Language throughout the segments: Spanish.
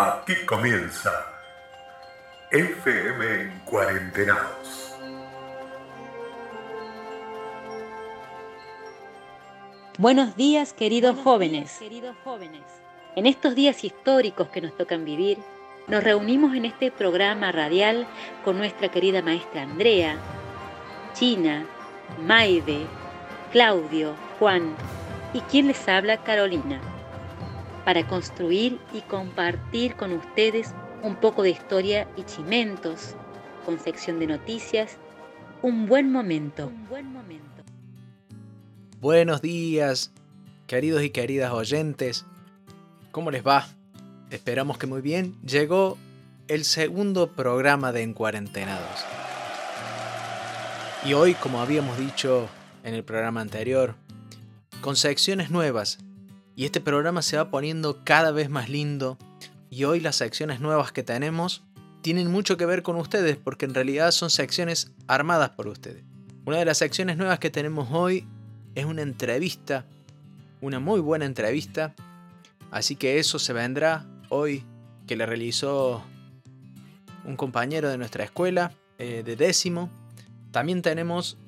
Aquí comienza FM en Cuarentenados. Buenos días, queridos jóvenes. En estos días históricos que nos tocan vivir, nos reunimos en este programa radial con nuestra querida maestra Andrea, China, Maide, Claudio, Juan y quien les habla Carolina, para construir y compartir con ustedes un poco de historia y chimentos, con sección de noticias, un buen momento. Buenos días, queridos y queridas oyentes. ¿Cómo les va? Esperamos que muy bien. Llegó el segundo programa de Encuarentenados. Y hoy, como habíamos dicho en el programa anterior, con secciones nuevas. Y este programa se va poniendo cada vez más lindo. Y hoy las secciones nuevas que tenemos tienen mucho que ver con ustedes porque en realidad son secciones armadas por ustedes. Una de las secciones nuevas que tenemos hoy es una entrevista, una muy buena entrevista. Así que eso se vendrá hoy que le realizó un compañero de nuestra escuela eh, de décimo. También tenemos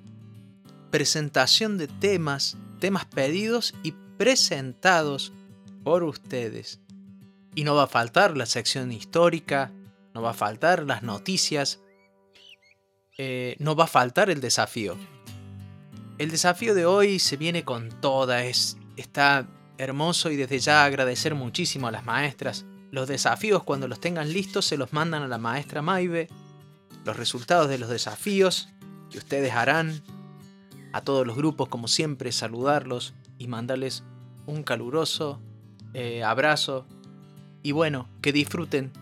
presentación de temas, temas pedidos y presentados por ustedes. Y no va a faltar la sección histórica, no va a faltar las noticias, eh, no va a faltar el desafío. El desafío de hoy se viene con toda, es, está hermoso y desde ya agradecer muchísimo a las maestras. Los desafíos cuando los tengan listos se los mandan a la maestra Maive. Los resultados de los desafíos que ustedes harán. A todos los grupos como siempre saludarlos y mandarles un caluroso eh, abrazo. Y bueno, que disfruten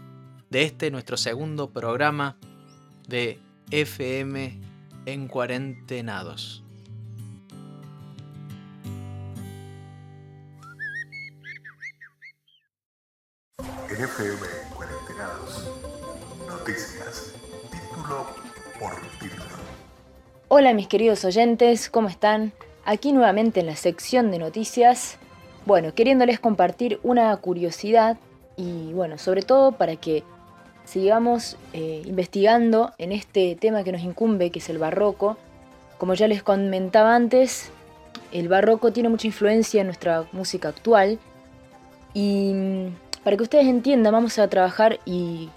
de este nuestro segundo programa de FM en cuarentenados. En FM en Cuarentenados. Noticias. Título por título. Hola mis queridos oyentes, ¿cómo están? Aquí nuevamente en la sección de noticias. Bueno, queriéndoles compartir una curiosidad y bueno, sobre todo para que sigamos eh, investigando en este tema que nos incumbe, que es el barroco. Como ya les comentaba antes, el barroco tiene mucha influencia en nuestra música actual y mm, para que ustedes entiendan vamos a trabajar y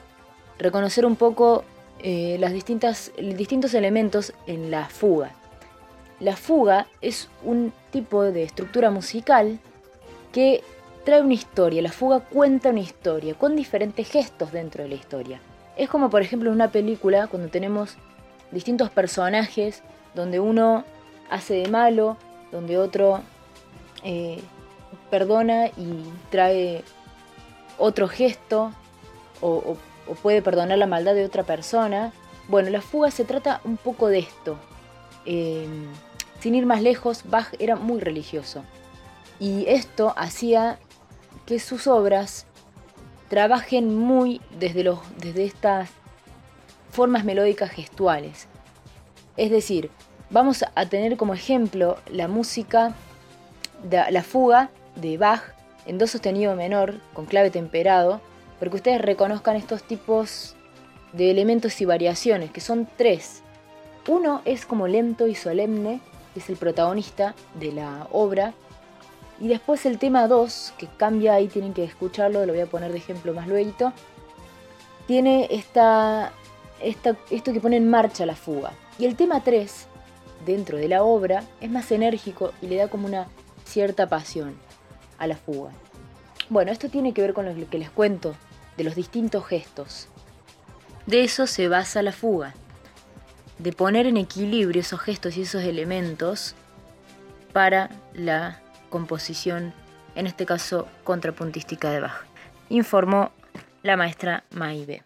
reconocer un poco eh, las distintas, distintos elementos en la fuga. La fuga es un tipo de estructura musical que trae una historia, la fuga cuenta una historia, con diferentes gestos dentro de la historia. Es como por ejemplo en una película cuando tenemos distintos personajes, donde uno hace de malo, donde otro eh, perdona y trae otro gesto, o, puede perdonar la maldad de otra persona. Bueno, la fuga se trata un poco de esto. Eh, sin ir más lejos, Bach era muy religioso. Y esto hacía que sus obras trabajen muy desde, los, desde estas formas melódicas gestuales. Es decir, vamos a tener como ejemplo la música, de, la fuga de Bach en do sostenido menor con clave temperado, porque ustedes reconozcan estos tipos de elementos y variaciones, que son tres. Uno es como lento y solemne, que es el protagonista de la obra, y después el tema 2, que cambia, ahí tienen que escucharlo, lo voy a poner de ejemplo más luego, tiene esta, esta, esto que pone en marcha la fuga. Y el tema 3, dentro de la obra, es más enérgico y le da como una cierta pasión a la fuga. Bueno, esto tiene que ver con lo que les cuento de los distintos gestos. De eso se basa la fuga, de poner en equilibrio esos gestos y esos elementos para la composición, en este caso contrapuntística de Bach, informó la maestra Maibe.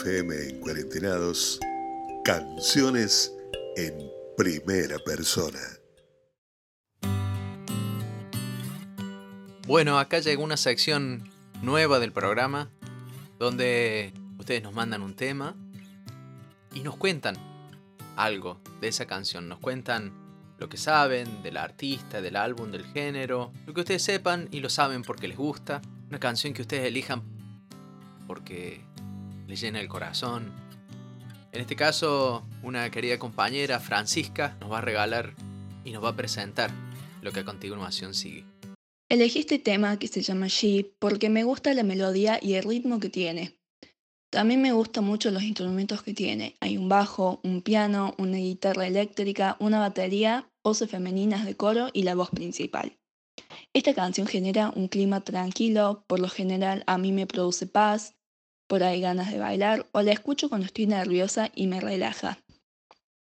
FM en Cuarentenados, canciones en primera persona. Bueno, acá llegó una sección nueva del programa donde ustedes nos mandan un tema y nos cuentan algo de esa canción. Nos cuentan lo que saben del artista, del álbum, del género, lo que ustedes sepan y lo saben porque les gusta. Una canción que ustedes elijan porque les llena el corazón. En este caso, una querida compañera, Francisca, nos va a regalar y nos va a presentar lo que a continuación sigue. Elegí este tema que se llama She porque me gusta la melodía y el ritmo que tiene. También me gustan mucho los instrumentos que tiene. Hay un bajo, un piano, una guitarra eléctrica, una batería, voces femeninas de coro y la voz principal. Esta canción genera un clima tranquilo, por lo general a mí me produce paz, por ahí ganas de bailar o la escucho cuando estoy nerviosa y me relaja.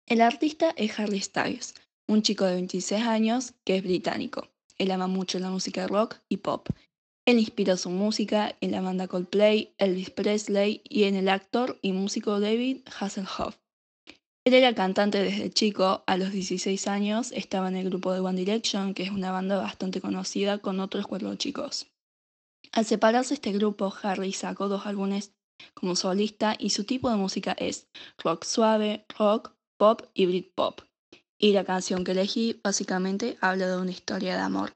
El artista es Harry Styles, un chico de 26 años que es británico. Él ama mucho la música rock y pop él inspiró su música en la banda Coldplay, Elvis Presley y en el actor y músico David Hasselhoff. Él era cantante desde chico, a los 16 años estaba en el grupo de One Direction, que es una banda bastante conocida con otros cuatro chicos. Al separarse este grupo, Harry sacó dos álbumes como solista y su tipo de música es rock suave, rock, pop y Britpop. Y la canción que elegí básicamente habla de una historia de amor.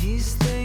He's there.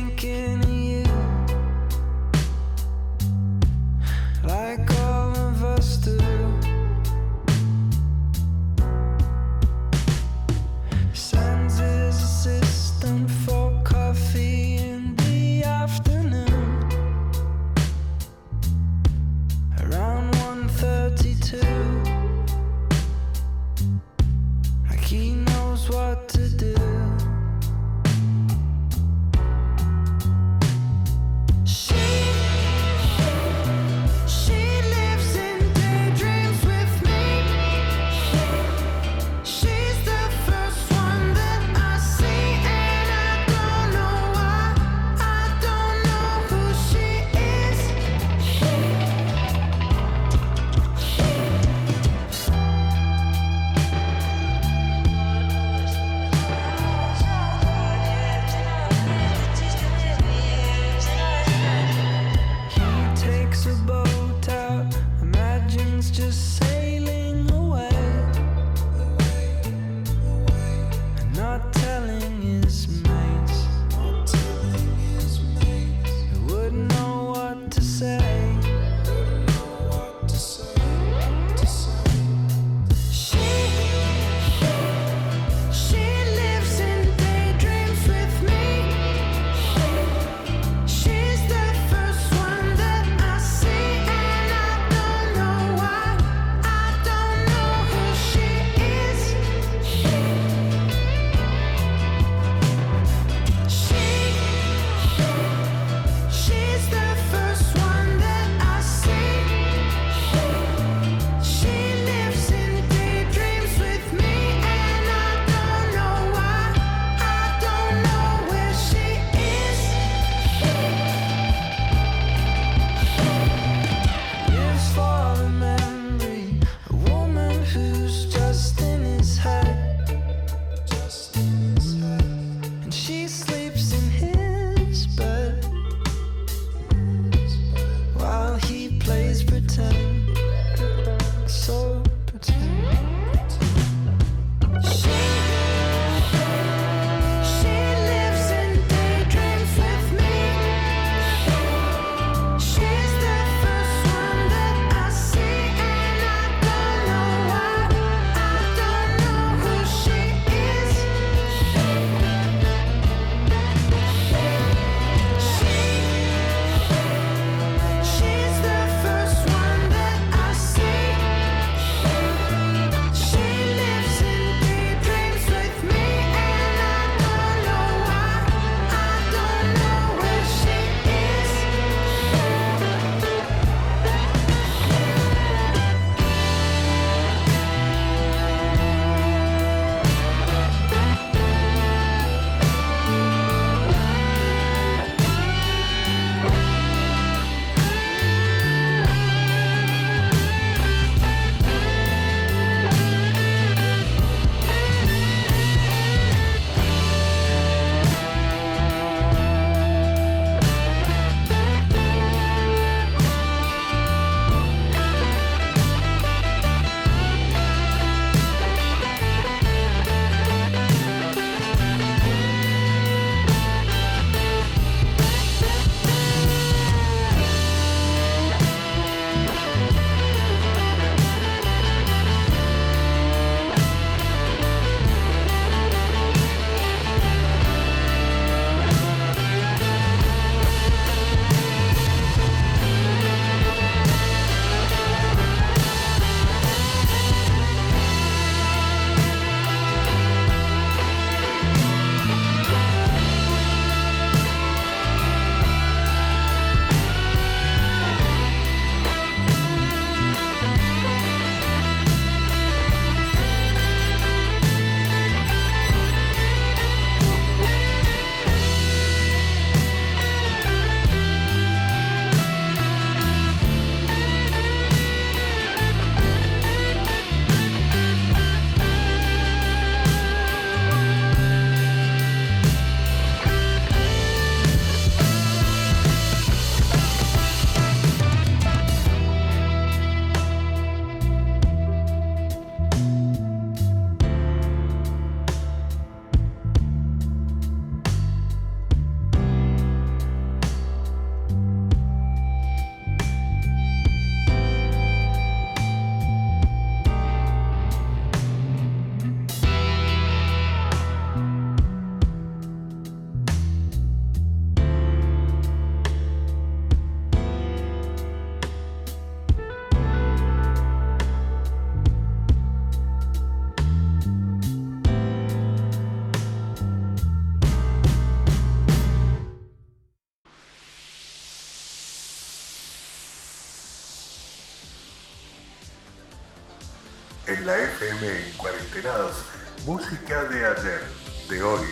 La FM en Cuarentenados, música de ayer, de hoy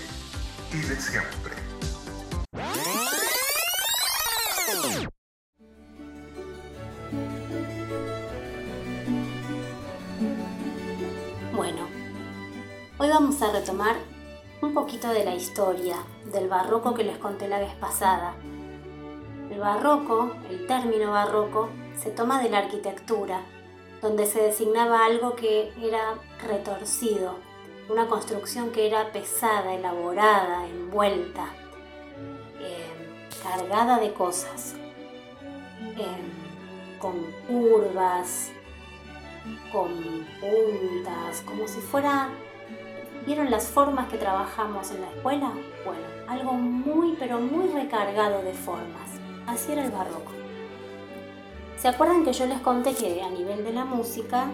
y de siempre. Bueno, hoy vamos a retomar un poquito de la historia del barroco que les conté la vez pasada. El barroco, el término barroco, se toma de la arquitectura, donde se designaba algo que era retorcido, una construcción que era pesada, elaborada, envuelta, eh, cargada de cosas, eh, con curvas, con puntas, como si fuera... ¿Vieron las formas que trabajamos en la escuela? Bueno, algo muy pero muy recargado de formas. Así era el barroco. ¿Se acuerdan que yo les conté que a nivel de la música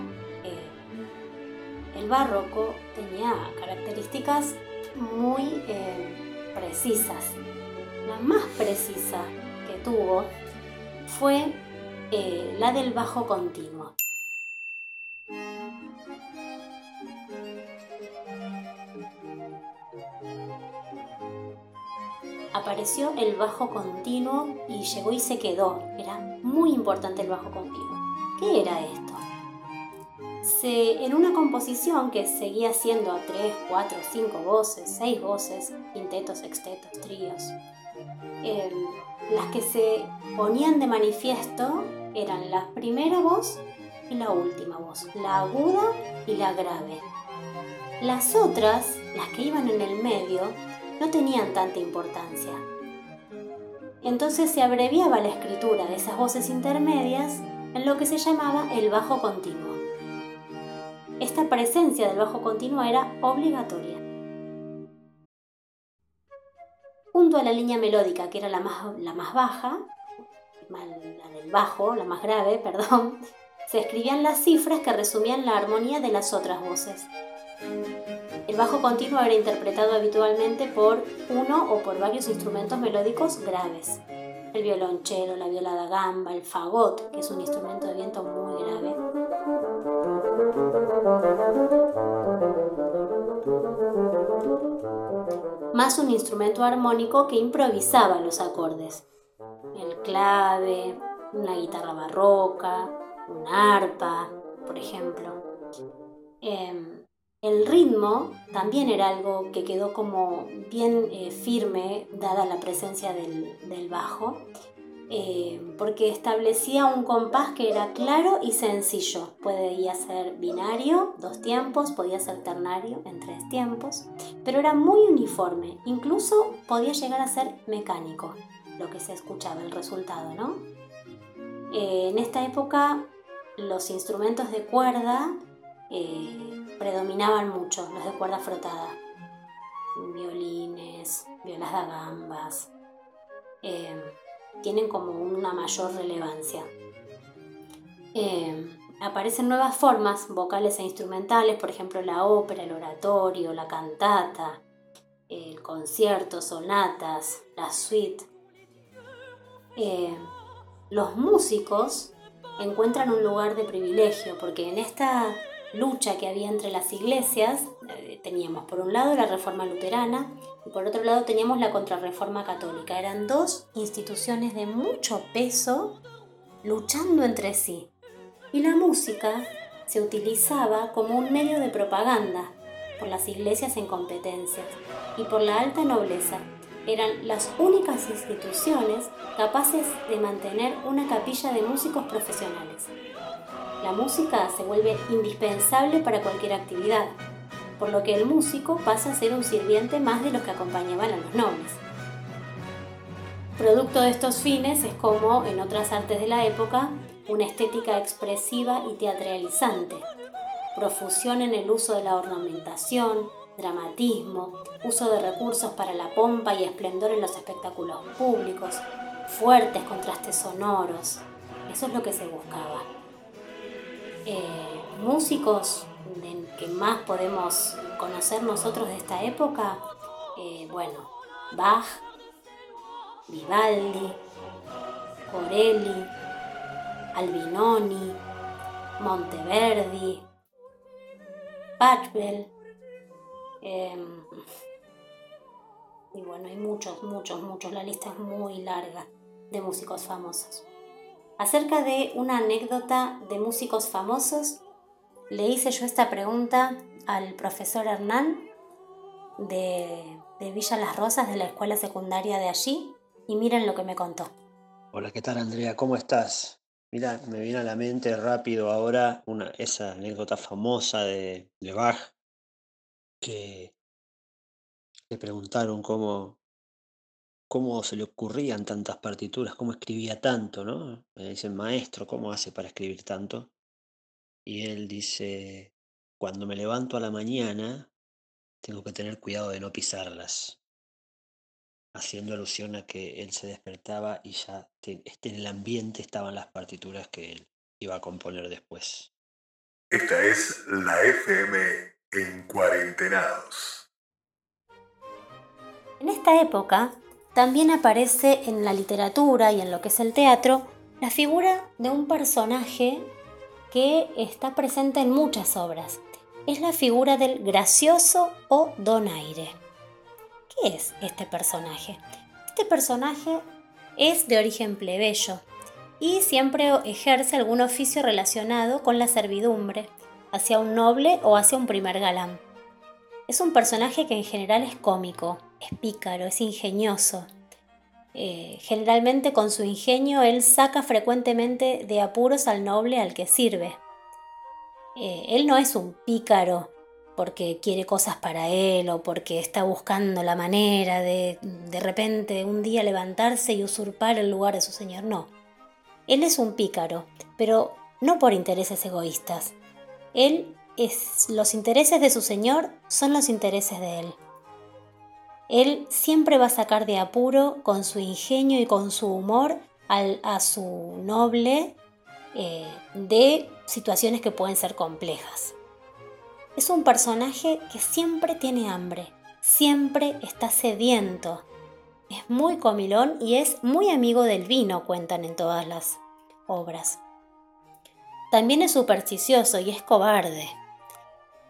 el barroco tenía características muy eh, precisas. La más precisa que tuvo fue eh, la del bajo continuo. Apareció el bajo continuo y llegó y se quedó. Era muy importante el bajo continuo. ¿Qué era esto? en una composición que seguía siendo a 3, 4, 5 voces, 6 voces, quintetos, sextetos, tríos, em, las que se ponían de manifiesto eran la primera voz y la última voz, la aguda y la grave. Las otras, las que iban en el medio, no tenían tanta importancia. Entonces se abreviaba la escritura de esas voces intermedias en lo que se llamaba el bajo continuo esta presencia del bajo continuo era obligatoria. Junto a la línea melódica, que era la más, la más baja, la del bajo, la más grave, perdón, se escribían las cifras que resumían la armonía de las otras voces. Bajo continuo era interpretado habitualmente por uno o por varios instrumentos melódicos graves. El violonchelo, la viola da gamba, el fagot, que es un instrumento de viento muy grave, más un instrumento armónico que improvisaba los acordes. El clave, una guitarra barroca, un arpa, por ejemplo. Em, el ritmo también era algo que quedó como bien eh, firme dada la presencia del bajo eh, porque establecía un compás que era claro y sencillo. Podía ser binario, dos tiempos, podía ser ternario en tres tiempos, pero era muy uniforme, incluso podía llegar a ser mecánico, lo que se escuchaba, el resultado, ¿no? Eh, en esta época los instrumentos de cuerda predominaban mucho, los de cuerda frotada, violines, violas de gambas tienen como una mayor relevancia. Eh, aparecen nuevas formas vocales e instrumentales, por ejemplo la ópera, el oratorio, la cantata, el concierto, sonatas, la suite. Eh, los músicos encuentran un lugar de privilegio porque en esta lucha que había entre las iglesias eh, teníamos por un lado la reforma luterana y por otro lado teníamos la contrarreforma católica. Eran dos instituciones de mucho peso luchando entre sí. Y la música se utilizaba como un medio de propaganda por las iglesias en competencias y por la alta nobleza. Eran las únicas instituciones capaces de mantener una capilla de músicos profesionales. La música se vuelve indispensable para cualquier actividad, por lo que el músico pasa a ser un sirviente más de los que acompañaban a los nobles. Producto de estos fines es como, en otras artes de la época, una estética expresiva y teatralizante, profusión en el uso de la ornamentación, dramatismo, uso de recursos para la pompa y esplendor en los espectáculos públicos, fuertes contrastes sonoros. Eso es lo que se buscaba. Eh, músicos que más podemos conocer nosotros de esta época, eh, bueno, Bach, Vivaldi, Corelli, Albinoni, Monteverdi, Patchwell. Em, y bueno, hay muchos, muchos, muchos. La lista es muy larga de músicos famosos. Acerca de una anécdota de músicos famosos, le hice yo esta pregunta al profesor Hernán de, de Villa Las Rosas, de la escuela secundaria de allí, y miren lo que me contó. Hola, ¿qué tal Andrea? ¿Cómo estás? Mira, me viene a la mente rápido ahora una, esa anécdota famosa de, de Bach, que le preguntaron cómo, cómo se le ocurrían tantas partituras, cómo escribía tanto, ¿no? Le dicen, maestro, ¿cómo hace para escribir tanto? Y él dice, cuando me levanto a la mañana, tengo que tener cuidado de no pisarlas, haciendo alusión a que él se despertaba y ya te- este, en el ambiente estaban las partituras que él iba a componer después. Esta es la FM en Cuarentenados. En esta época también aparece en la literatura y en lo que es el teatro la figura de un personaje que está presente en muchas obras. Es la figura del gracioso o donaire. ¿Qué es este personaje? Este personaje es de origen plebeyo y siempre ejerce algún oficio relacionado con la servidumbre, hacia un noble o hacia un primer galán. Es un personaje que en general es cómico, es pícaro, es ingenioso. Eh, generalmente con su ingenio él saca frecuentemente de apuros al noble al que sirve. Eh, él no es un pícaro porque quiere cosas para él o porque está buscando la manera de de repente un día levantarse y usurpar el lugar de su señor. No. Él es un pícaro, pero no por intereses egoístas. Él es los intereses de su señor son los intereses de él. Él siempre va a sacar de apuro con su ingenio y con su humor al- a su noble eh, de situaciones que pueden ser complejas. Es un personaje que siempre tiene hambre, siempre está sediento. Es muy comilón y es muy amigo del vino, cuentan en todas las obras. También es supersticioso y es cobarde.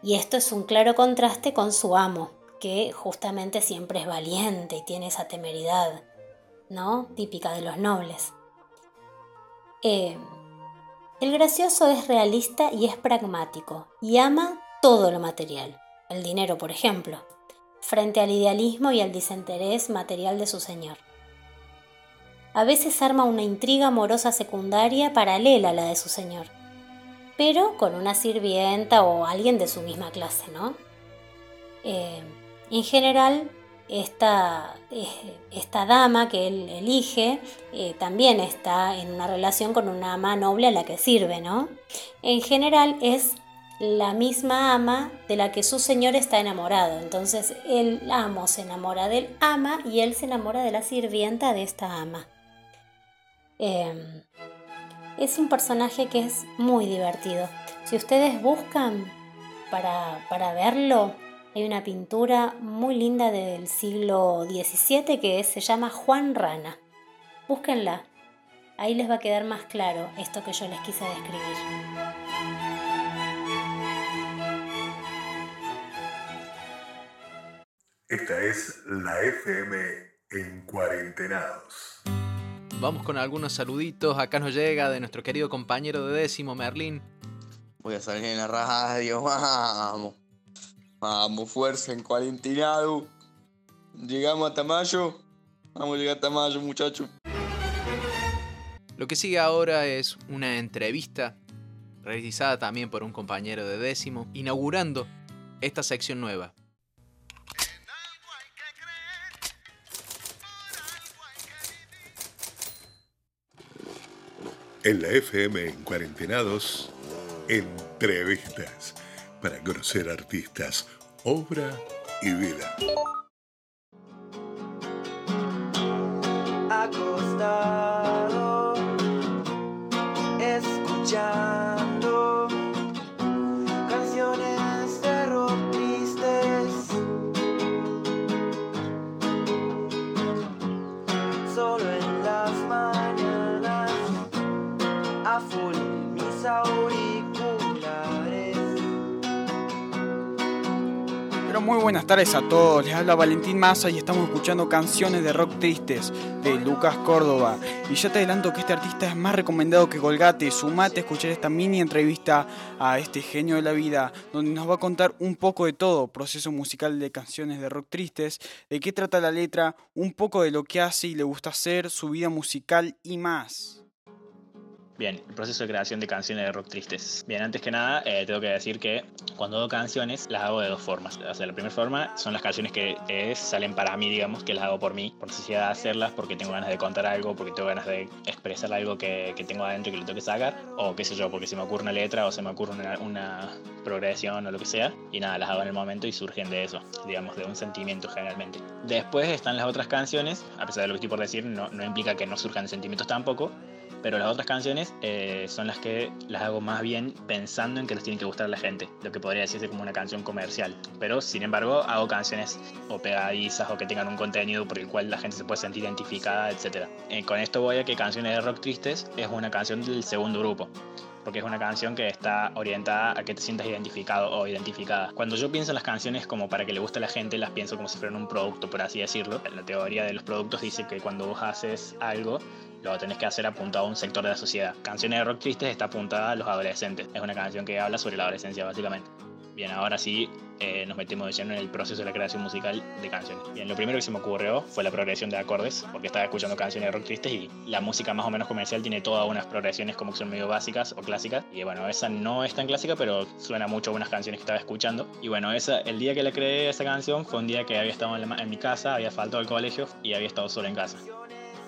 Y esto es un claro contraste con su amo, que justamente siempre es valiente y tiene esa temeridad, ¿no? Típica de los nobles. Eh, el gracioso es realista y es pragmático, y ama todo lo material, el dinero, por ejemplo, frente al idealismo y al desinterés material de su señor. A veces arma una intriga amorosa secundaria paralela a la de su señor, pero con una sirvienta o alguien de su misma clase, ¿no? Eh, en general, esta, esta dama que él elige eh, también está en una relación con una ama noble a la que sirve, ¿no? En general es la misma ama de la que su señor está enamorado. Entonces el amo se enamora del ama y él se enamora de la sirvienta de esta ama. Eh, es un personaje que es muy divertido. Si ustedes buscan para, para verlo, hay una pintura muy linda del siglo XVII que se llama Juan Rana. Búsquenla. Ahí les va a quedar más claro esto que yo les quise describir. Esta es la FM en Cuarentenados. Vamos con algunos saluditos. Acá nos llega de nuestro querido compañero de décimo, Merlín. Voy a salir en la radio, vamos. Vamos, fuerza en cuarentenado. Llegamos hasta mayo. Vamos a llegar hasta mayo, muchachos. Lo que sigue ahora es una entrevista realizada también por un compañero de décimo, inaugurando esta sección nueva. En la FM en Cuarentenados, entrevistas para conocer artistas, obra y vida. acostado, escuchando buenas tardes a todos. Les habla Valentín Massa y estamos escuchando canciones de rock tristes de Lucas Córdoba. Y ya te adelanto que este artista es más recomendado que Colgate. Sumate a escuchar esta mini entrevista a este genio de la vida, donde nos va a contar un poco de todo, proceso musical de canciones de rock tristes, de qué trata la letra, un poco de lo que hace y le gusta hacer, su vida musical y más. Bien, el proceso de creación de canciones de rock tristes. Bien, antes que nada, eh, tengo que decir que cuando hago canciones, las hago de dos formas. O sea, la primera forma son las canciones que eh, salen para mí, digamos, que las hago por mí, por necesidad de hacerlas, porque tengo ganas de contar algo, porque tengo ganas de expresar algo que, que tengo adentro y que lo tengo que sacar, o qué sé yo, porque se me ocurre una letra o se me ocurre una, una progresión o lo que sea, y nada, las hago en el momento y surgen de eso, digamos, de un sentimiento generalmente. Después están las otras canciones, a pesar de lo que estoy por decir, no, no implica que no surjan sentimientos tampoco, pero las otras canciones eh, son las que las hago más bien pensando en que les tiene que gustar a la gente, lo que podría decirse como una canción comercial. Pero sin embargo hago canciones o pegadizas o que tengan un contenido por el cual la gente se puede sentir identificada, etc. Eh, con esto voy a que Canciones de Rock Tristes es una canción del segundo grupo porque es una canción que está orientada a que te sientas identificado o identificada. Cuando yo pienso en las canciones como para que le guste a la gente, las pienso como si fueran un producto, por así decirlo. La teoría de los productos dice que cuando vos haces algo, lo tenés que hacer apuntado a un sector de la sociedad. Canciones de rock tristes está apuntada a los adolescentes. Es una canción que habla sobre la adolescencia, básicamente. Bien, ahora sí eh, nos metimos de en el proceso de la creación musical de canciones. Bien, lo primero que se me ocurrió fue la progresión de acordes, porque estaba escuchando canciones de rock tristes y la música más o menos comercial tiene todas unas progresiones como que son medio básicas o clásicas. Y bueno, esa no es tan clásica, pero suena mucho a unas canciones que estaba escuchando. Y bueno, esa, el día que le creé esa canción fue un día que había estado en, la- en mi casa, había faltado al colegio y había estado solo en casa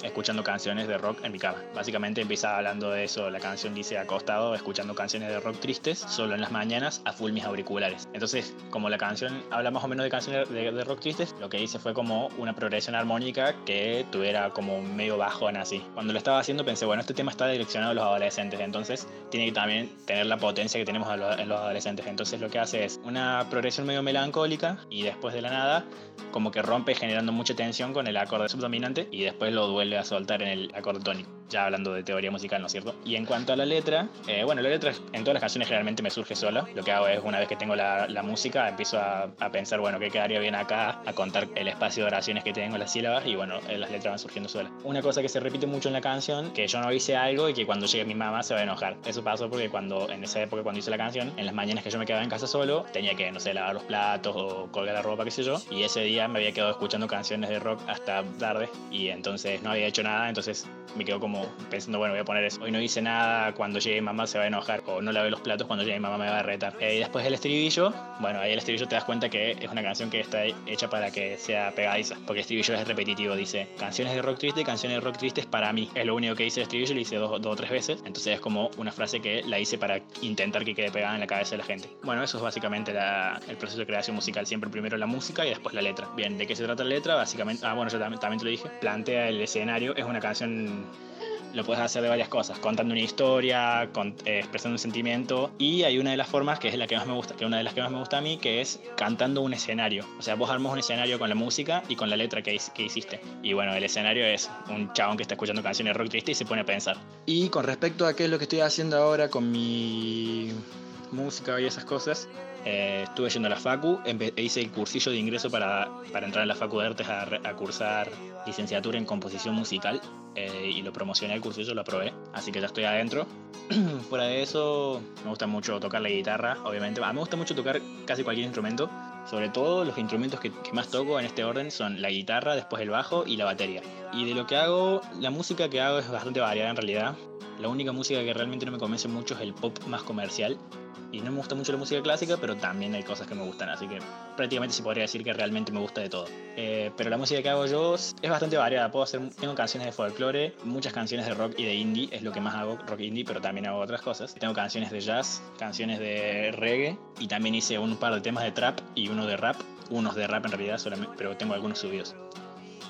escuchando canciones de rock en mi cama. Básicamente empieza hablando de eso, la canción dice acostado, escuchando canciones de rock tristes, solo en las mañanas, a full mis auriculares. Entonces, como la canción habla más o menos de canciones de, rock tristes, lo que hice fue como una progresión armónica que tuviera como medio bajón así. Cuando lo estaba haciendo pensé, bueno, este tema está direccionado a los adolescentes, entonces tiene que también tener la potencia que tenemos en los adolescentes. Entonces lo que hace es una progresión medio melancólica y después de la nada como que rompe generando mucha tensión con el acorde subdominante y después lo vuelve a soltar en el acorde tónico. Ya hablando de teoría musical, ¿no es cierto? Y en cuanto a la letra, eh, bueno, la letra en todas las canciones generalmente me surge sola. Lo que hago es una vez que tengo la, la música, empiezo a, pensar, bueno, qué quedaría bien acá, a contar el espacio de oraciones que tengo, las sílabas y bueno, eh, las letras van surgiendo solas. Una cosa que se repite mucho en la canción, que yo no hice algo y que cuando llegue mi mamá se va a enojar. Eso pasó porque cuando en esa época cuando hice la canción, en las mañanas que yo me quedaba en casa solo, tenía que, no sé, lavar los platos o colgar la ropa, qué sé yo. Y ese día me había quedado escuchando canciones de rock hasta tarde y entonces no había hecho nada, entonces me quedo como pensando, bueno, voy a poner eso. Hoy no hice nada, cuando llegue mamá se va a enojar o no lavé los platos, cuando llegue mamá me va a retar. Eh, y después el estribillo, bueno, ahí el estribillo te das cuenta que es una canción que está hecha para que sea pegadiza, porque el estribillo es repetitivo, dice canciones de rock triste, canciones de rock tristes para mí. Es lo único que dice el estribillo, lo hice dos, dos o tres veces, entonces es como una frase que la hice para intentar que quede pegada en la cabeza de la gente. Bueno, eso es básicamente el proceso de creación musical, siempre primero la música y después la letra. Bien, ¿de qué se trata la letra? Básicamente, ah, bueno, yo también, también te lo dije, plantea el escenario, es una canción lo puedes hacer de varias cosas, contando una historia, con- eh, expresando un sentimiento y hay una de las formas que es la que más me gusta, que es una de las que más me gusta a mí, que es cantando un escenario. O sea, vos armas un escenario con la música y con la letra que, que hiciste. Y bueno, el escenario es un chabón que está escuchando canciones rock triste y se pone a pensar. Y con respecto a qué es lo que estoy haciendo ahora con mi música y esas cosas, eh, estuve yendo a la Facu, e hice el cursillo de ingreso para, para entrar a la Facu de Artes a, a cursar licenciatura en composición musical eh, y lo promocioné el cursillo, lo aprobé, así que ya estoy adentro. Fuera de eso, me gusta mucho tocar la guitarra, obviamente. Ah, me gusta mucho tocar casi cualquier instrumento. Sobre todo los instrumentos que, que más toco en este orden son la guitarra, después el bajo y la batería. Y de lo que hago, la música que hago es bastante variada en realidad. La única música que realmente no me convence mucho es el pop más comercial. Y no me gusta mucho la música clásica, pero también hay cosas que me gustan, así que prácticamente se podría decir que realmente me gusta de todo. Eh, pero la música que hago yo es bastante variada. Puedo hacer, tengo canciones de folclore, muchas canciones de rock y de indie, es lo que más hago, rock indie, pero también hago otras cosas. Tengo canciones de jazz, canciones de reggae y también hice un par de temas de trap y uno de rap, unos de rap en realidad solamente, pero tengo algunos subidos.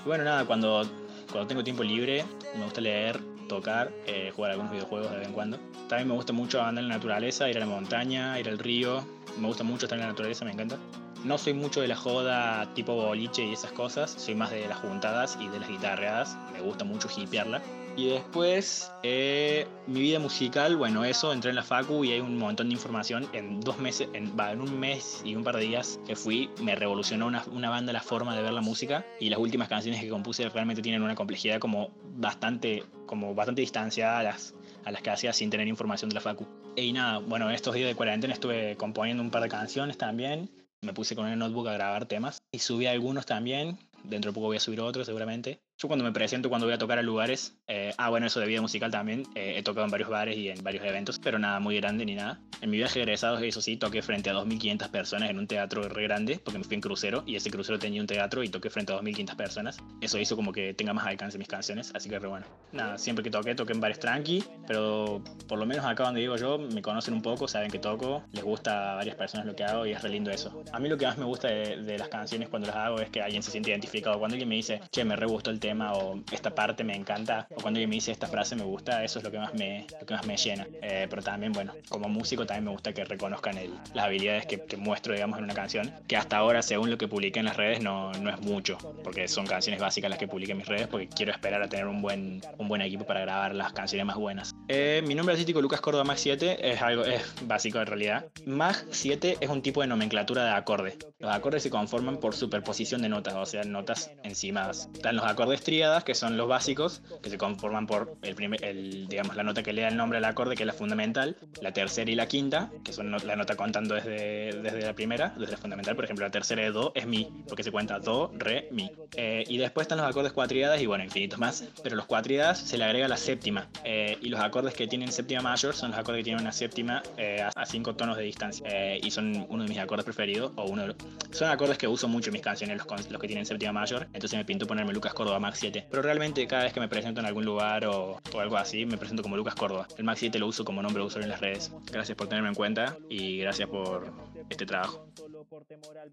Y bueno, nada, cuando, cuando tengo tiempo libre, me gusta leer, tocar, eh, jugar algunos videojuegos de vez en cuando. También me gusta mucho andar en la naturaleza, ir a la montaña, ir al río. Me gusta mucho estar en la naturaleza, me encanta. No soy mucho de la joda tipo boliche y esas cosas, soy más de las juntadas y de las guitarreadas. Me gusta mucho hipearla. Y después, eh, mi vida musical, bueno, eso, entré en la Facu y hay un montón de información. En dos meses, en, en un mes y un par de días que fui, me revolucionó una, una banda la forma de ver la música. Y las últimas canciones que compuse realmente tienen una complejidad como bastante, como bastante distanciada a las, a que hacía sin tener información de la Facu. Y nada, bueno, estos días de cuarentena estuve componiendo un par de canciones también. Me puse con el notebook a grabar temas y subí algunos también. Dentro de poco voy a subir otros seguramente. Yo cuando me presento, cuando voy a tocar a lugares, eh, ah bueno, eso de vida musical también, eh, he tocado en varios bares y en varios eventos, pero nada muy grande ni nada. En mi viaje de eso sí, toqué frente a 2.500 personas en un teatro re grande, porque me fui en crucero y ese crucero tenía un teatro y toqué frente a 2.500 personas. Eso hizo como que tenga más alcance mis canciones, así que re bueno. Nada, siempre que toqué, toqué en bares tranqui, pero por lo menos acá donde vivo yo, me conocen un poco, saben que toco, les gusta a varias personas lo que hago y es re lindo eso. A mí lo que más me gusta de, de las canciones cuando las hago es que alguien se siente identificado. Cuando alguien me dice, che, me re gustó el tema o esta parte me encanta, o cuando alguien me dice esta frase me gusta, eso es lo que más me, lo que más me llena. Eh, pero también, bueno, como músico también me gusta que reconozcan el, las habilidades que, que, muestro, digamos, en una canción, que hasta ahora, según lo que publiqué en las redes, no, no es mucho, porque son canciones básicas las que publiqué en mis redes, porque quiero esperar a tener un buen, un buen equipo para grabar las canciones más buenas. Eh, mi nombre artístico Lucas Córdoba Mag 7 es algo es básico en realidad. Mag 7 es un tipo de nomenclatura de acorde. Los acordes se conforman por superposición de notas, o sea, notas encimadas. Están los acordes tríadas, que son los básicos, que se conforman por el primer, el, digamos, la nota que le da el nombre al acorde, que es la fundamental, la tercera y la quinta, que son la nota contando desde, desde la primera, desde la fundamental. Por ejemplo, la tercera de do es mi, porque se cuenta do, re, mi. Eh, y después están los acordes cuatriadas y bueno, infinitos más. Pero los cuatriadas se le agrega la séptima. Eh, y los acordes que tienen séptima mayor son los acordes que tienen una séptima eh, a cinco tonos de distancia. y son uno de mis acordes preferidos, o uno de los, son acordes que uso mucho en mis canciones, los, los que tienen séptima mayor. Entonces me pinto ponerme Lucas Córdoba Max 7. Pero realmente cada vez que me presento en algún lugar o, algo así, me presento como Lucas Córdoba. El Max 7 lo uso como nombre de usuario en las redes. Gracias por tenerme en cuenta y gracias por este trabajo.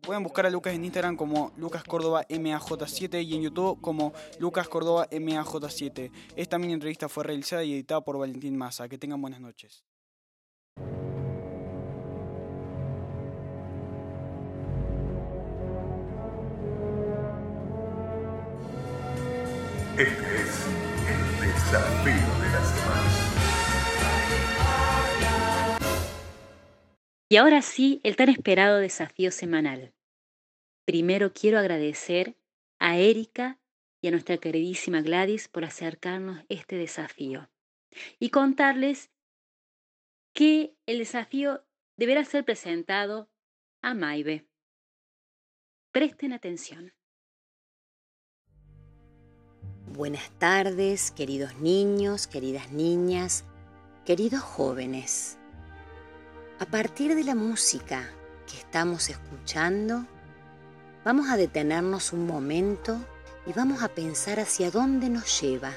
Pueden buscar a Lucas en Instagram como Lucas Córdoba MAJ7 y en YouTube como Lucas Córdoba MAJ7. Esta mini entrevista fue realizada y editada por Valentín Massa. Que tengan buenas noches. Este es el desafío de la semana. Y ahora sí, el tan esperado desafío semanal. Primero quiero agradecer a Erika y a nuestra queridísima Gladys por acercarnos este desafío y contarles que el desafío deberá ser presentado a Maibe. Presten atención. Buenas tardes, queridos niños, queridas niñas, queridos jóvenes. A partir de la música que estamos escuchando, vamos a detenernos un momento y vamos a pensar hacia dónde nos lleva.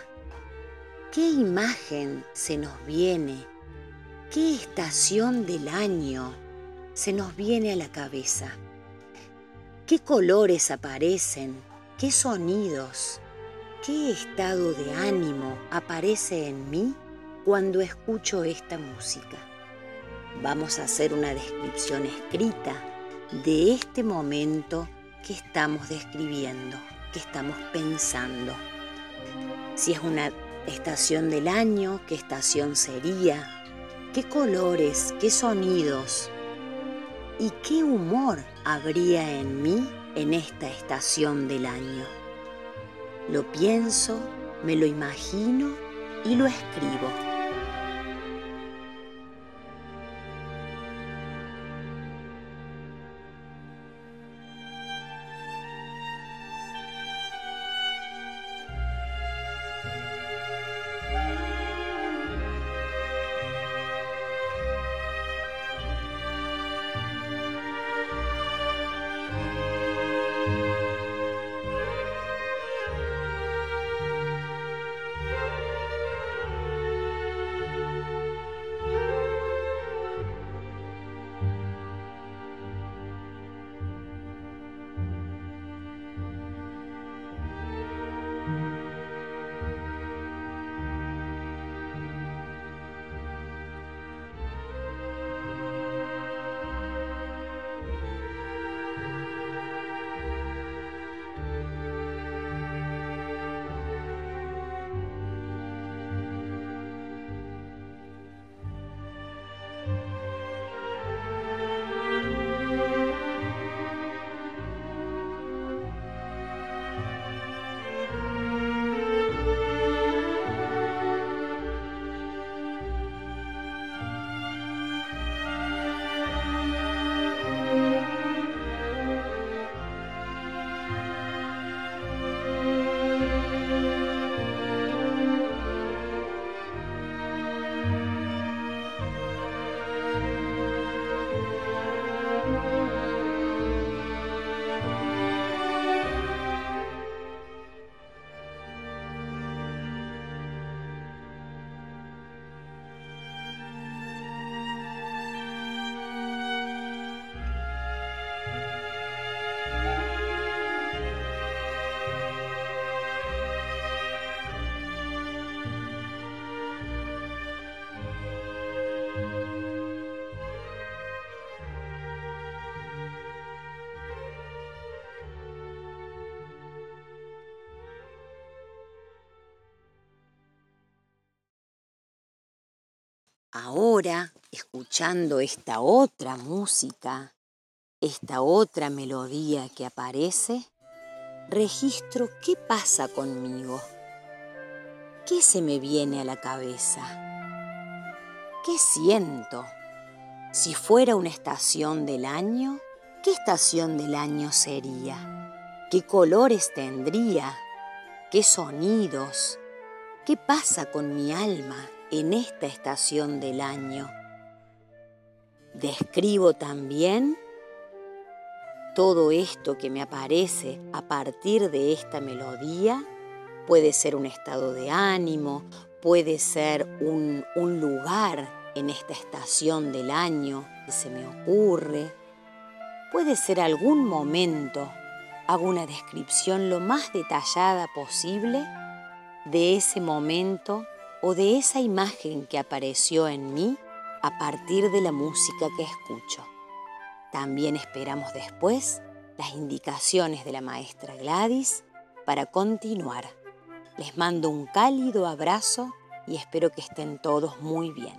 ¿Qué imagen se nos viene? ¿Qué estación del año se nos viene a la cabeza? ¿Qué colores aparecen? ¿Qué sonidos? ¿Qué estado de ánimo aparece en mí cuando escucho esta música? Vamos a hacer una descripción escrita de este momento que estamos describiendo, que estamos pensando. Si es una estación del año, ¿qué estación sería? ¿Qué colores, qué sonidos y qué humor habría en mí en esta estación del año? Lo pienso, me lo imagino y lo escribo. Ahora, escuchando esta otra música, esta otra melodía que aparece, registro qué pasa conmigo, qué se me viene a la cabeza, qué siento. Si fuera una estación del año, ¿qué estación del año sería? ¿Qué colores tendría? ¿Qué sonidos? ¿Qué pasa con mi alma? En esta estación del año. Describo también todo esto que me aparece a partir de esta melodía. Puede ser un estado de ánimo, puede ser un, lugar en esta estación del año que se me ocurre. Puede ser algún momento. Hago una descripción lo más detallada posible de ese momento o de esa imagen que apareció en mí a partir de la música que escucho. También esperamos después las indicaciones de la maestra Gladys para continuar. Les mando un cálido abrazo y espero que estén todos muy bien.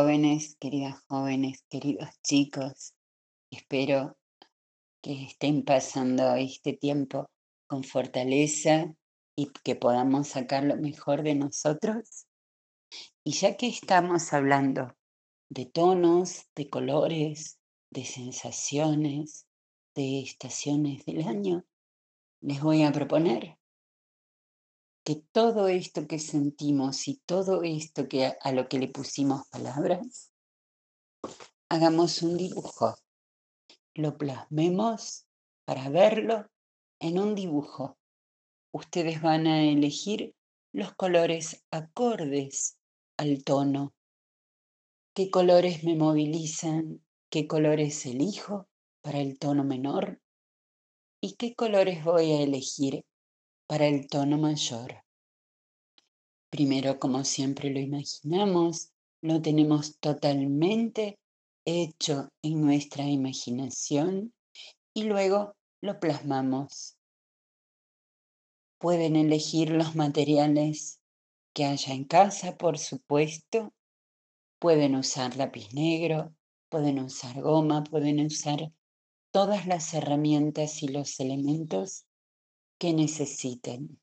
Jóvenes, queridas jóvenes, queridos chicos. Espero que estén pasando este tiempo con fortaleza y que podamos sacar lo mejor de nosotros. Y ya que estamos hablando de tonos, de colores, de sensaciones, de estaciones del año, les voy a proponer todo esto que sentimos y todo esto que a, a lo que le pusimos palabras, hagamos un dibujo, lo plasmemos para verlo en un dibujo. Ustedes van a elegir los colores acordes al tono. ¿Qué colores me movilizan? ¿Qué colores elijo para el tono menor? ¿Y qué colores voy a elegir para el tono mayor? Primero, como siempre lo imaginamos, lo tenemos totalmente hecho en nuestra imaginación y luego lo plasmamos. Pueden elegir los materiales que haya en casa, por supuesto. Pueden usar lápiz negro, pueden usar goma, pueden usar todas las herramientas y los elementos que necesiten.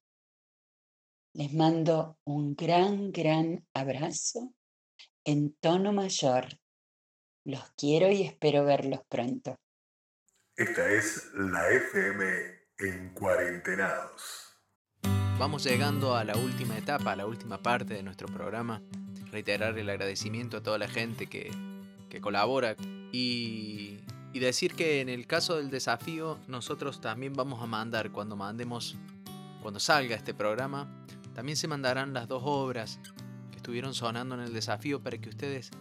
Les mando un gran, gran abrazo en tono mayor. Los quiero y espero verlos pronto. Esta es la FM en cuarentenados. Vamos llegando a la última etapa, a la última parte de nuestro programa. Reiterar el agradecimiento a toda la gente que, que colabora y y decir que en el caso del desafío, nosotros también vamos a mandar, cuando mandemos, cuando salga este programa, también se mandarán las dos obras que estuvieron sonando en el desafío para que ustedes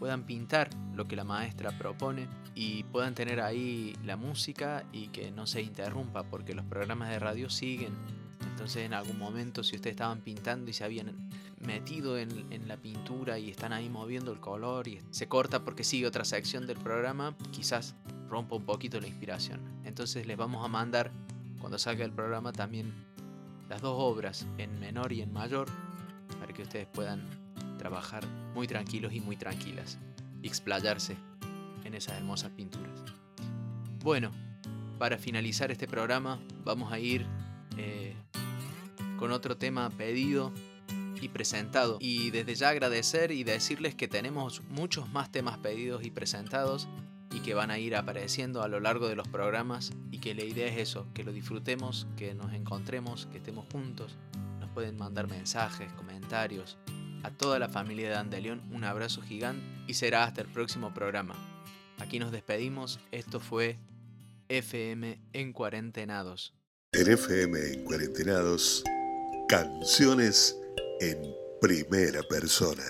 puedan pintar lo que la maestra propone y puedan tener ahí la música y que no se interrumpa porque los programas de radio siguen. Entonces en algún momento si ustedes estaban pintando y se habían metido en, en, la pintura y están ahí moviendo el color y se corta porque sigue otra sección del programa, quizás rompa un poquito la inspiración. Entonces les vamos a mandar, cuando salga el programa, también las dos obras, en menor y en mayor, para que ustedes puedan trabajar muy tranquilos y muy tranquilas y explayarse en esas hermosas pinturas. Bueno, para finalizar este programa vamos a ir eh, con otro tema pedido y presentado. Y desde ya agradecer y decirles que tenemos muchos más temas pedidos y presentados y que van a ir apareciendo a lo largo de los programas y que la idea es eso, que lo disfrutemos, que nos encontremos, que estemos juntos. Nos pueden mandar mensajes, comentarios. A toda la familia de Andeleón un abrazo gigante y será hasta el próximo programa. Aquí nos despedimos, esto fue FM en Cuarentenados. En FM en Cuarentenados, canciones en primera persona.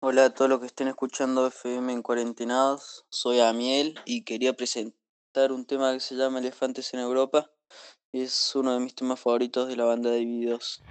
Hola a todos los que estén escuchando FM en Cuarentenados, soy Amiel y quería presentar un tema que se llama Elefantes en Europa. Es uno de mis temas favoritos de la banda de videos.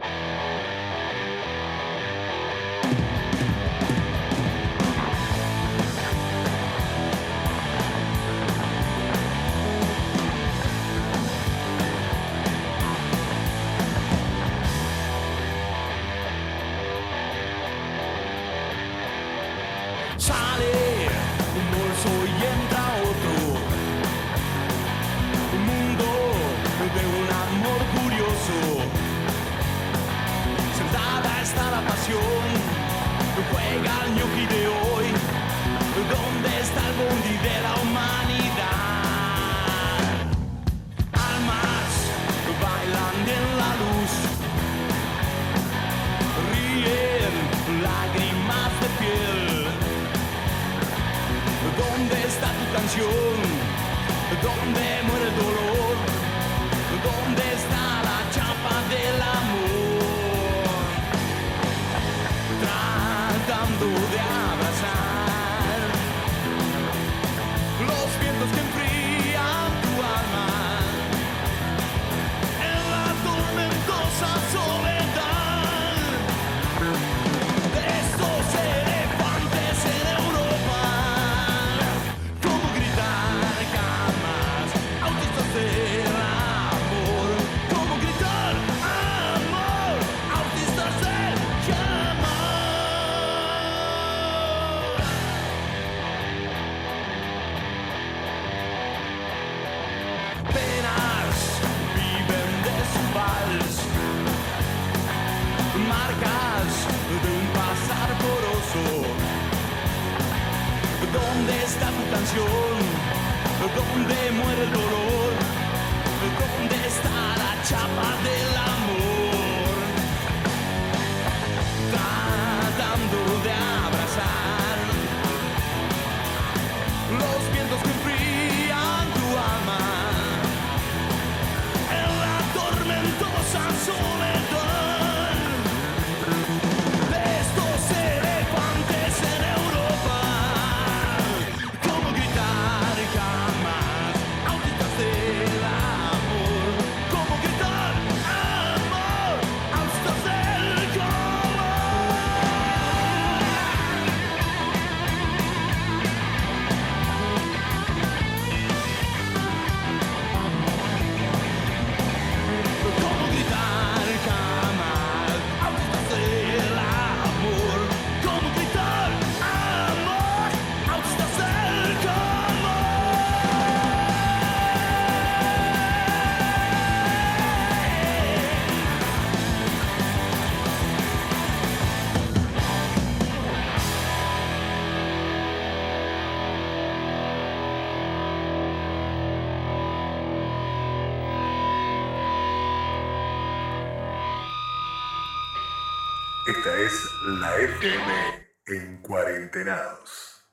FM en Cuarentenados.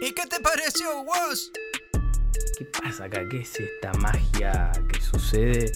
¿Y qué te pareció, vos? ¿Qué pasa acá? ¿Qué es esta magia que sucede?